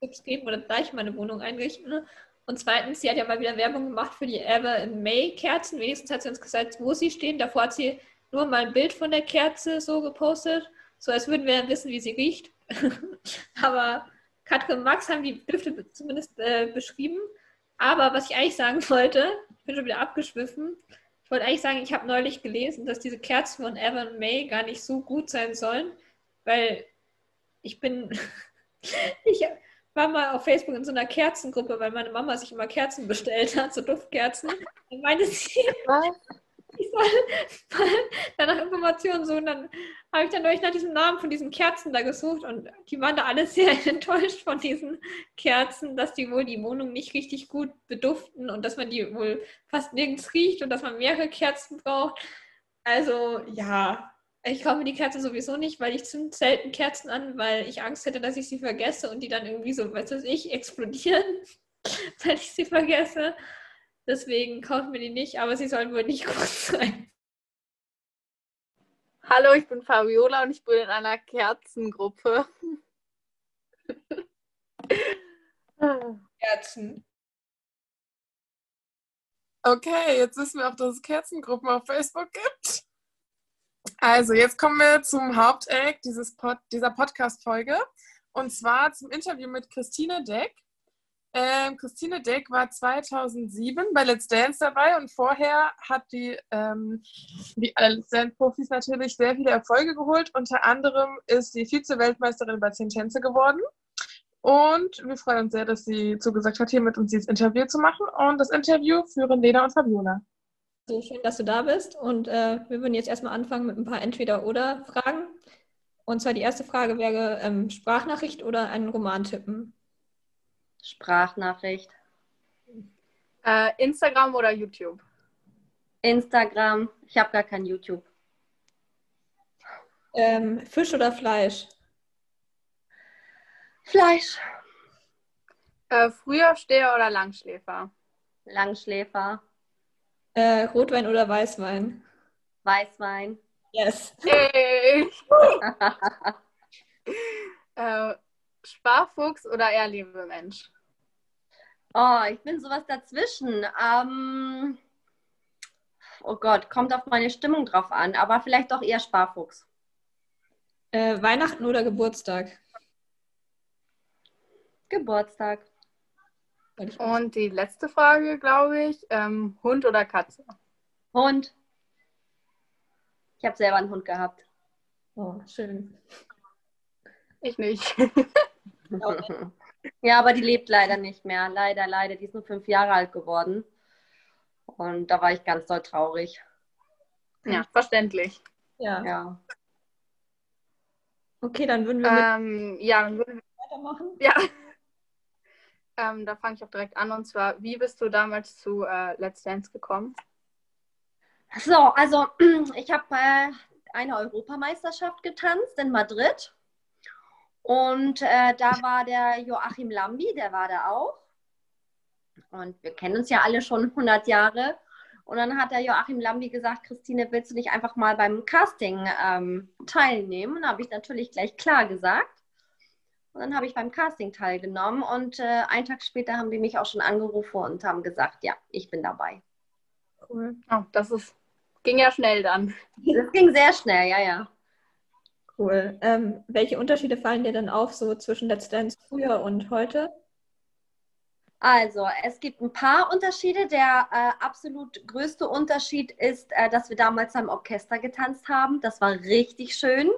[SPEAKER 5] Tipps geben oder gleich meine Wohnung einrichten? Und zweitens, sie hat ja mal wieder Werbung gemacht für die Ever in May Kerzen. Wenigstens hat sie uns gesagt, wo sie stehen. Davor hat sie nur mal ein Bild von der Kerze so gepostet, so als würden wir wissen, wie sie riecht. Aber Katrin und Max haben die Düfte zumindest äh, beschrieben. Aber was ich eigentlich sagen wollte, ich bin schon wieder abgeschwiffen. Ich wollte eigentlich sagen, ich habe neulich gelesen, dass diese Kerzen von Evan May gar nicht so gut sein sollen, weil ich bin, ich, war mal auf Facebook in so einer Kerzengruppe, weil meine Mama sich immer Kerzen bestellt hat, so Duftkerzen. Und meinte sie, ich soll danach Informationen suchen. Dann habe ich dann durch nach diesem Namen von diesen Kerzen da gesucht und die waren da alle sehr enttäuscht von diesen Kerzen, dass die wohl die Wohnung nicht richtig gut beduften und dass man die wohl fast nirgends riecht und dass man mehrere Kerzen braucht. Also ja, ich kaufe mir die Kerzen sowieso nicht, weil ich zünd selten Kerzen an, weil ich Angst hätte, dass ich sie vergesse und die dann irgendwie so, was weiß ich, explodieren, weil ich sie vergesse. Deswegen kaufe ich mir die nicht, aber sie sollen wohl nicht gut sein.
[SPEAKER 4] Hallo, ich bin Fabiola und ich bin in einer Kerzengruppe.
[SPEAKER 5] Kerzen.
[SPEAKER 3] Okay, jetzt wissen wir auch, dass es Kerzengruppen auf Facebook gibt. Also, jetzt kommen wir zum Haupteck dieses Pod, dieser Podcast-Folge. Und zwar zum Interview mit Christine Deck. Ähm, Christine Deck war 2007 bei Let's Dance dabei und vorher hat die, ähm, wie alle Let's Dance-Profis natürlich, sehr viele Erfolge geholt. Unter anderem ist sie Vize-Weltmeisterin bei 10 Tänze geworden. Und wir freuen uns sehr, dass sie zugesagt hat, hier mit uns dieses Interview zu machen. Und das Interview führen Lena und Fabiola.
[SPEAKER 5] So schön, dass du da bist. Und äh, wir würden jetzt erstmal anfangen mit ein paar Entweder-Oder-Fragen. Und zwar die erste Frage wäre ähm, Sprachnachricht oder einen Roman tippen?
[SPEAKER 6] Sprachnachricht.
[SPEAKER 4] Äh, Instagram oder YouTube?
[SPEAKER 6] Instagram. Ich habe gar kein YouTube.
[SPEAKER 5] Ähm, Fisch oder Fleisch?
[SPEAKER 6] Fleisch.
[SPEAKER 4] Äh, Frühaufsteher oder Langschläfer?
[SPEAKER 6] Langschläfer.
[SPEAKER 5] Äh, Rotwein oder Weißwein?
[SPEAKER 6] Weißwein.
[SPEAKER 5] Yes.
[SPEAKER 4] Hey. äh, Sparfuchs oder eher Mensch?
[SPEAKER 6] Oh, ich bin sowas dazwischen. Ähm, oh Gott, kommt auf meine Stimmung drauf an, aber vielleicht doch eher Sparfuchs.
[SPEAKER 5] Äh, Weihnachten oder Geburtstag?
[SPEAKER 6] Geburtstag.
[SPEAKER 4] Und die letzte Frage, glaube ich, ähm, Hund oder Katze?
[SPEAKER 6] Hund. Ich habe selber einen Hund gehabt.
[SPEAKER 5] Oh, schön.
[SPEAKER 4] Ich nicht.
[SPEAKER 6] ja, aber die lebt leider nicht mehr. Leider, leider. Die ist nur fünf Jahre alt geworden. Und da war ich ganz doll traurig.
[SPEAKER 4] Ja, verständlich.
[SPEAKER 5] Ja.
[SPEAKER 6] ja.
[SPEAKER 5] Okay, dann würden wir
[SPEAKER 4] ähm, ja, dann würden wir
[SPEAKER 5] weitermachen.
[SPEAKER 4] Ja. Ähm, da fange ich auch direkt an. Und zwar, wie bist du damals zu äh, Let's Dance gekommen?
[SPEAKER 6] So, also ich habe äh, eine Europameisterschaft getanzt in Madrid. Und äh, da war der Joachim Lambi, der war da auch. Und wir kennen uns ja alle schon 100 Jahre. Und dann hat der Joachim Lambi gesagt, Christine, willst du nicht einfach mal beim Casting ähm, teilnehmen? Und da habe ich natürlich gleich klar gesagt. Und dann habe ich beim Casting teilgenommen und äh, einen Tag später haben die mich auch schon angerufen und haben gesagt, ja, ich bin dabei.
[SPEAKER 4] Cool. Oh, das ist, ging ja schnell dann.
[SPEAKER 6] Das ging sehr schnell, ja, ja.
[SPEAKER 5] Cool. Ähm, welche Unterschiede fallen dir denn auf, so zwischen Let's Dance früher und heute?
[SPEAKER 6] Also, es gibt ein paar Unterschiede. Der äh, absolut größte Unterschied ist, äh, dass wir damals am Orchester getanzt haben. Das war richtig schön.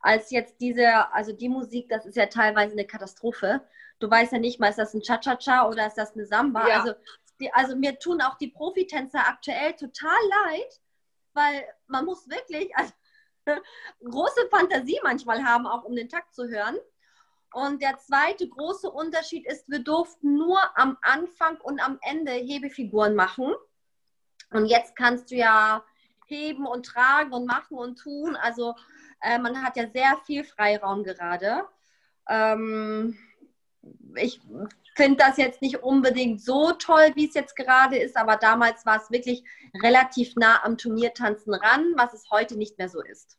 [SPEAKER 6] Als jetzt diese, also die Musik, das ist ja teilweise eine Katastrophe. Du weißt ja nicht mal, ist das ein Cha-Cha-Cha oder ist das eine Samba? Ja. Also, die, also mir tun auch die Profitänzer aktuell total leid, weil man muss wirklich also, große Fantasie manchmal haben, auch um den Takt zu hören. Und der zweite große Unterschied ist, wir durften nur am Anfang und am Ende Hebefiguren machen. Und jetzt kannst du ja heben und tragen und machen und tun. Also äh, man hat ja sehr viel Freiraum gerade. Ähm, ich finde das jetzt nicht unbedingt so toll, wie es jetzt gerade ist, aber damals war es wirklich relativ nah am Turniertanzen ran, was es heute nicht mehr so ist.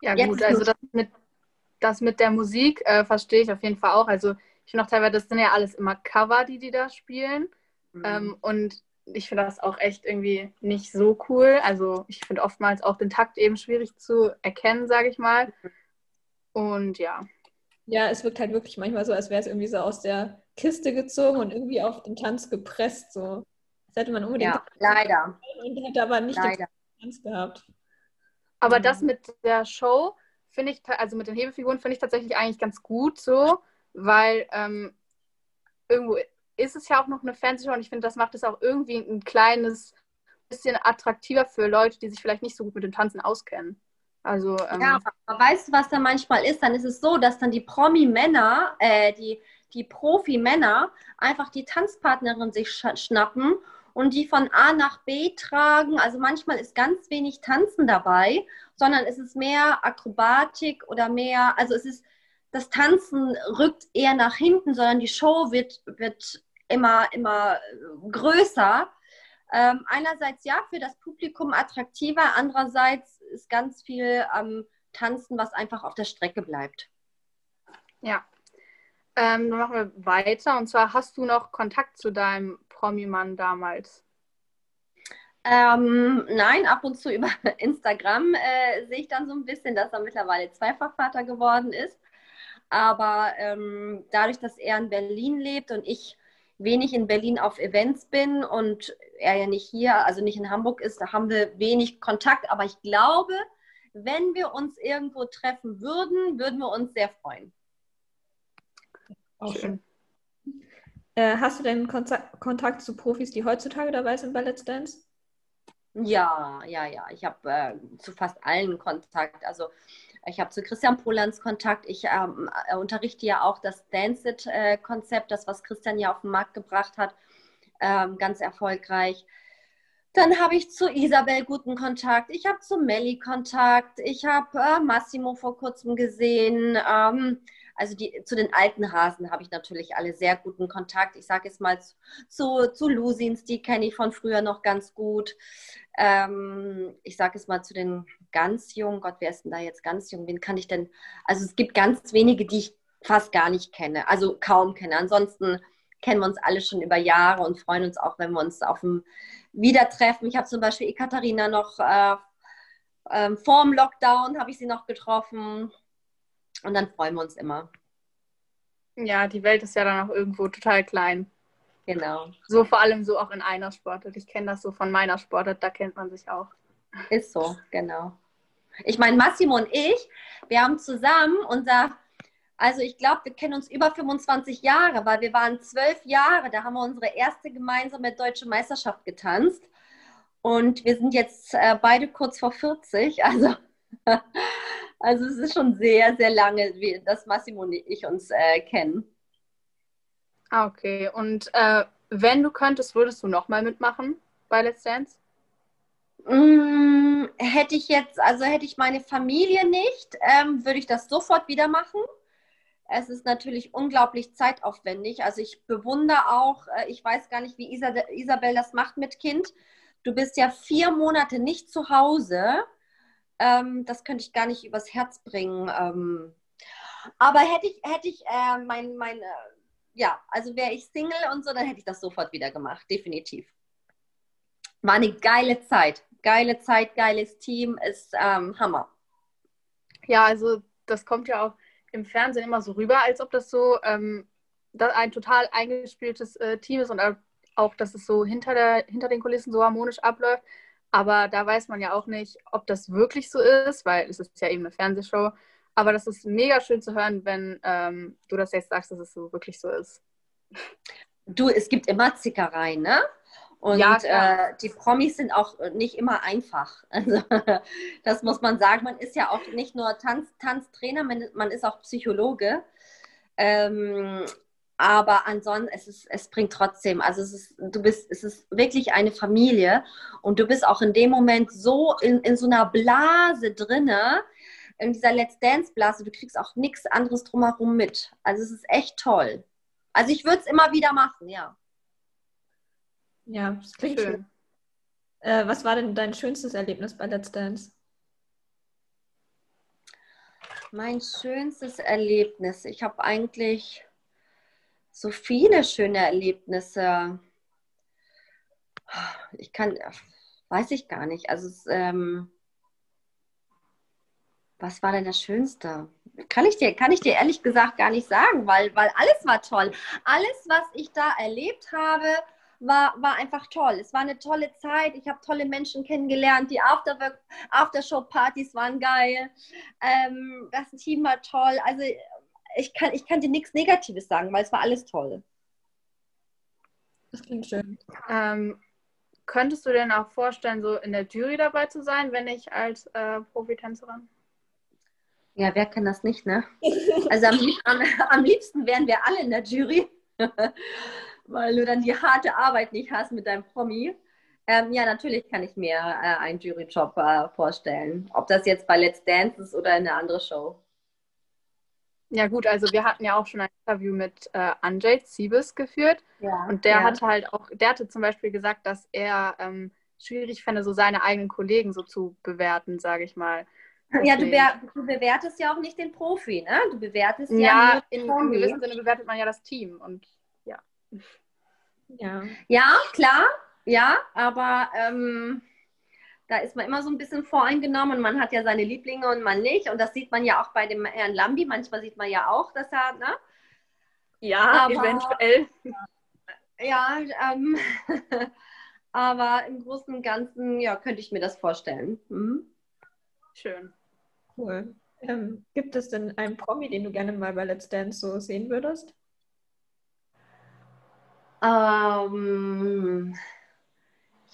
[SPEAKER 4] Ja, jetzt gut, also das mit das mit der Musik äh, verstehe ich auf jeden Fall auch. Also ich finde auch teilweise, das sind ja alles immer Cover, die die da spielen. Mhm. Ähm, und ich finde das auch echt irgendwie nicht so cool. Also ich finde oftmals auch den Takt eben schwierig zu erkennen, sage ich mal. Und ja.
[SPEAKER 5] Ja, es wirkt halt wirklich manchmal so, als wäre es irgendwie so aus der Kiste gezogen und irgendwie auf den Tanz gepresst. So. Das hätte man unbedingt.
[SPEAKER 6] Ja, leider.
[SPEAKER 5] Und hätte aber nicht leider. den Tanz gehabt.
[SPEAKER 4] Aber mhm. das mit der Show, finde ich, also mit den Hebefiguren finde ich tatsächlich eigentlich ganz gut so, weil ähm, irgendwo ist es ja auch noch eine Fernsehshow und ich finde, das macht es auch irgendwie ein kleines bisschen attraktiver für Leute, die sich vielleicht nicht so gut mit dem Tanzen auskennen. Also,
[SPEAKER 6] ähm, ja, aber weißt du, was da manchmal ist? Dann ist es so, dass dann die Promi-Männer, äh, die, die Profi-Männer einfach die Tanzpartnerin sich schnappen und die von A nach B tragen. Also manchmal ist ganz wenig Tanzen dabei, sondern es ist mehr Akrobatik oder mehr, also es ist, das Tanzen rückt eher nach hinten, sondern die Show wird, wird immer, immer größer. Ähm, einerseits ja, für das Publikum attraktiver, andererseits ist ganz viel am Tanzen, was einfach auf der Strecke bleibt.
[SPEAKER 4] Ja. Ähm, dann machen wir weiter. Und zwar hast du noch Kontakt zu deinem Promi-Mann damals?
[SPEAKER 6] Ähm, nein, ab und zu über Instagram äh, sehe ich dann so ein bisschen, dass er mittlerweile Zweifachvater geworden ist. Aber ähm, dadurch, dass er in Berlin lebt und ich wenig in Berlin auf Events bin und er ja nicht hier, also nicht in Hamburg ist, da haben wir wenig Kontakt. Aber ich glaube, wenn wir uns irgendwo treffen würden, würden wir uns sehr freuen.
[SPEAKER 5] Auch schön. Äh, hast du denn Kontakt zu Profis, die heutzutage dabei sind bei Let's Dance?
[SPEAKER 6] Ja, ja, ja. Ich habe äh, zu fast allen Kontakt. Also ich habe zu Christian Polans Kontakt. Ich ähm, äh, unterrichte ja auch das Dance-It-Konzept, das, was Christian ja auf den Markt gebracht hat, ähm, ganz erfolgreich. Dann habe ich zu Isabel guten Kontakt. Ich habe zu Melli Kontakt. Ich habe äh, Massimo vor kurzem gesehen. Ähm, also die, zu den alten Hasen habe ich natürlich alle sehr guten Kontakt. Ich sage jetzt mal zu, zu Lusins, die kenne ich von früher noch ganz gut. Ähm, ich sage es mal zu den ganz jungen, Gott, wer ist denn da jetzt ganz jung? Wen kann ich denn? Also es gibt ganz wenige, die ich fast gar nicht kenne, also kaum kenne. Ansonsten kennen wir uns alle schon über Jahre und freuen uns auch, wenn wir uns auf dem wieder treffen. Ich habe zum Beispiel Ekaterina noch äh, äh, vor dem Lockdown habe ich sie noch getroffen. Und dann freuen wir uns immer.
[SPEAKER 4] Ja, die Welt ist ja dann auch irgendwo total klein.
[SPEAKER 6] Genau.
[SPEAKER 4] So vor allem so auch in einer Sportart. Ich kenne das so von meiner Sportart, da kennt man sich auch.
[SPEAKER 6] Ist so, genau. Ich meine, Massimo und ich, wir haben zusammen unser, also ich glaube, wir kennen uns über 25 Jahre, weil wir waren zwölf Jahre, da haben wir unsere erste gemeinsame deutsche Meisterschaft getanzt. Und wir sind jetzt äh, beide kurz vor 40, also Also es ist schon sehr, sehr lange, dass Massimo und ich uns äh, kennen.
[SPEAKER 4] Ah, okay. Und äh, wenn du könntest, würdest du nochmal mitmachen bei Let's Dance?
[SPEAKER 6] Mm, hätte ich jetzt, also hätte ich meine Familie nicht, ähm, würde ich das sofort wieder machen. Es ist natürlich unglaublich zeitaufwendig. Also ich bewundere auch, äh, ich weiß gar nicht, wie Isa Isabel das macht mit Kind. Du bist ja vier Monate nicht zu Hause. Ähm, das könnte ich gar nicht übers Herz bringen. Ähm, aber hätte ich, hätte ich äh, mein, mein, äh, ja, also wäre ich Single und so, dann hätte ich das sofort wieder gemacht, definitiv. War eine geile Zeit. Geile Zeit, geiles Team, ist ähm, Hammer.
[SPEAKER 4] Ja, also das kommt ja auch im Fernsehen immer so rüber, als ob das so ähm, ein total eingespieltes äh, Team ist und auch, dass es so hinter, der, hinter den Kulissen so harmonisch abläuft. Aber da weiß man ja auch nicht, ob das wirklich so ist, weil es ist ja eben eine Fernsehshow. Aber das ist mega schön zu hören, wenn ähm, du das jetzt sagst, dass es so wirklich so ist.
[SPEAKER 6] Du, es gibt immer Zickereien, ne? Und ja, äh, die Promis sind auch nicht immer einfach. Also, das muss man sagen. Man ist ja auch nicht nur Tanz, Tanztrainer, man, ist auch Psychologe. Ähm, aber ansonsten, es, ist, es bringt trotzdem, also es ist, du bist, es ist wirklich eine Familie und du bist auch in dem Moment so in, in so einer Blase drinne, in dieser Let's Dance Blase, du kriegst auch nichts anderes drumherum mit. Also es ist echt toll. Also ich würde es immer wieder machen, ja.
[SPEAKER 5] Ja, das klingt schön. schön. Äh, was war denn dein schönstes Erlebnis bei Let's Dance?
[SPEAKER 6] Mein schönstes Erlebnis. Ich habe eigentlich so viele schöne Erlebnisse. Ich kann, weiß ich gar nicht. Also, es, ähm, was war denn das Schönste? Kann ich, dir, kann ich dir ehrlich gesagt gar nicht sagen, weil, weil alles war toll. Alles, was ich da erlebt habe, war, war einfach toll. Es war eine tolle Zeit. Ich habe tolle Menschen kennengelernt. Die Aftershow-Partys waren geil. Ähm, das Team war toll. Also ich kann, ich kann dir nichts Negatives sagen, weil es war alles toll.
[SPEAKER 5] Das klingt schön.
[SPEAKER 4] Ähm, könntest du dir denn auch vorstellen, so in der Jury dabei zu sein, wenn ich als äh, Profitänzerin?
[SPEAKER 6] Ja, wer kann das nicht, ne? Also am, am, am liebsten wären wir alle in der Jury, weil du dann die harte Arbeit nicht hast mit deinem Promi. Ähm, ja, natürlich kann ich mir äh, einen Juryjob äh, vorstellen. Ob das jetzt bei Let's Dance ist oder in eine andere Show.
[SPEAKER 4] Ja, gut, also wir hatten ja auch schon ein Interview mit äh, Anjay Siebes geführt. Ja, und der ja. hatte halt auch, der hatte zum Beispiel gesagt, dass er ähm, schwierig fände, so seine eigenen Kollegen so zu bewerten, sage ich mal.
[SPEAKER 6] Ja, du, be du, bewertest ja auch nicht den Profi, ne? Du bewertest ja.
[SPEAKER 4] Ja, in, in gewissem Sinne bewertet man ja das Team und ja.
[SPEAKER 6] Ja, ja klar, ja, aber ähm, da ist man immer so ein bisschen voreingenommen. Man hat ja seine Lieblinge und man nicht. Und das sieht man ja auch bei dem Herrn Lambi. Manchmal sieht man ja auch, dass er, ne?
[SPEAKER 4] Ja, aber, eventuell.
[SPEAKER 6] Ja, ähm, aber im Großen und Ganzen, ja, könnte ich mir das vorstellen. Mhm.
[SPEAKER 4] Schön.
[SPEAKER 5] Cool. Ähm, gibt es denn einen Promi, den du gerne mal bei Let's Dance so sehen würdest?
[SPEAKER 6] Ähm,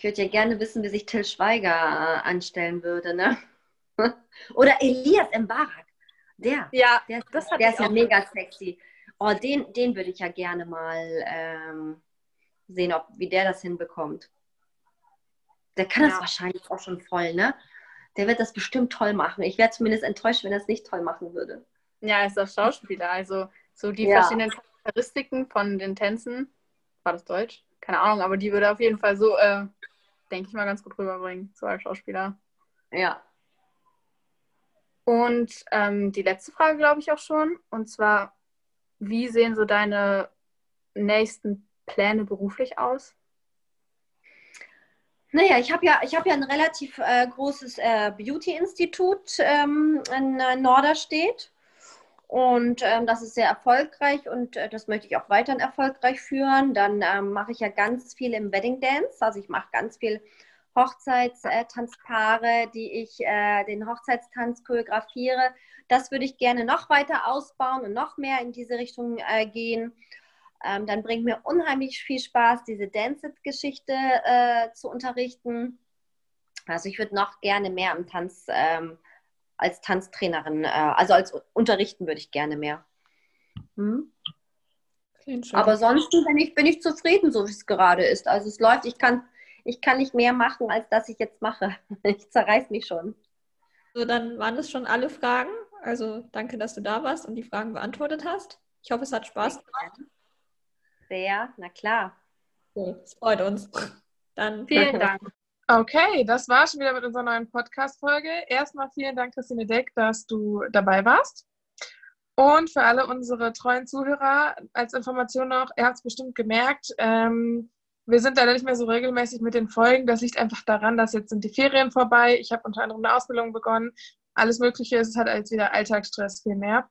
[SPEAKER 6] ich würde ja gerne wissen, wie sich Till Schweiger äh, anstellen würde, ne? Oder Elias Mbarak. Der,
[SPEAKER 4] ja,
[SPEAKER 6] der, das der ist ja mega sexy. Oh, den, den würde ich ja gerne mal ähm, sehen, ob, wie der das hinbekommt. Der kann ja. das wahrscheinlich auch schon voll, ne? Der wird das bestimmt toll machen. Ich wäre zumindest enttäuscht, wenn er es nicht toll machen würde.
[SPEAKER 4] Ja, er ist auch Schauspieler. Also so die ja. verschiedenen Charakteristiken von den Tänzen, war das Deutsch? Keine Ahnung, aber die würde auf jeden Fall so äh, denke ich mal, ganz gut rüberbringen, so als Schauspieler.
[SPEAKER 6] Ja.
[SPEAKER 4] Und ähm, die letzte Frage, glaube ich, auch schon. Und zwar, wie sehen so deine nächsten Pläne beruflich aus?
[SPEAKER 6] Naja, ich habe ja, hab ja ein relativ äh, großes äh, Beauty-Institut ähm, in äh, Norderstedt. Und ähm, das ist sehr erfolgreich und äh, das möchte ich auch weiterhin erfolgreich führen. Dann ähm, mache ich ja ganz viel im Wedding Dance. Also ich mache ganz viel Hochzeitstanzpaare, die ich äh, den Hochzeitstanz choreografiere. Das würde ich gerne noch weiter ausbauen und noch mehr in diese Richtung äh, gehen. Ähm, dann bringt mir unheimlich viel Spaß, diese Dance-Geschichte äh, zu unterrichten. Also ich würde noch gerne mehr im Tanz ähm, als Tanztrainerin, äh, also als Unterrichten würde ich gerne mehr. Hm? Aber sonst bin ich, bin ich zufrieden, so wie es gerade ist. Also es läuft, ich kann, ich kann nicht mehr machen, als dass ich jetzt mache. Ich zerreiß mich schon.
[SPEAKER 5] So, dann waren das schon alle Fragen. Also danke, dass du da warst und die Fragen beantwortet hast. Ich hoffe, es hat Spaß gemacht.
[SPEAKER 6] Sehr, na klar.
[SPEAKER 5] Cool, es freut uns.
[SPEAKER 4] Dann vielen Dank.
[SPEAKER 3] Okay, das war schon wieder mit unserer neuen Podcast-Folge. Erstmal vielen Dank, Christine Deck, dass du dabei warst. Und für alle unsere treuen Zuhörer als Information noch, ihr habt es bestimmt gemerkt, ähm, wir sind leider nicht mehr so regelmäßig mit den Folgen. Das liegt einfach daran, dass jetzt sind die Ferien vorbei. Ich habe unter anderem eine Ausbildung begonnen. Alles Mögliche ist halt als wieder Alltagsstress viel mehr.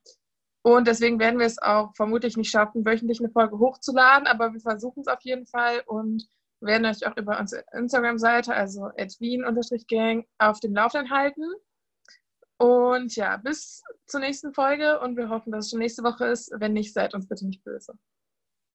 [SPEAKER 3] Und deswegen werden wir es auch vermutlich nicht schaffen, wöchentlich eine Folge hochzuladen, aber wir versuchen es auf jeden Fall und werden euch auch über unsere Instagram-Seite, also wien-gang, auf dem Laufenden halten. Und ja, bis zur nächsten Folge und wir hoffen, dass es schon nächste Woche ist. Wenn nicht, seid uns bitte nicht böse.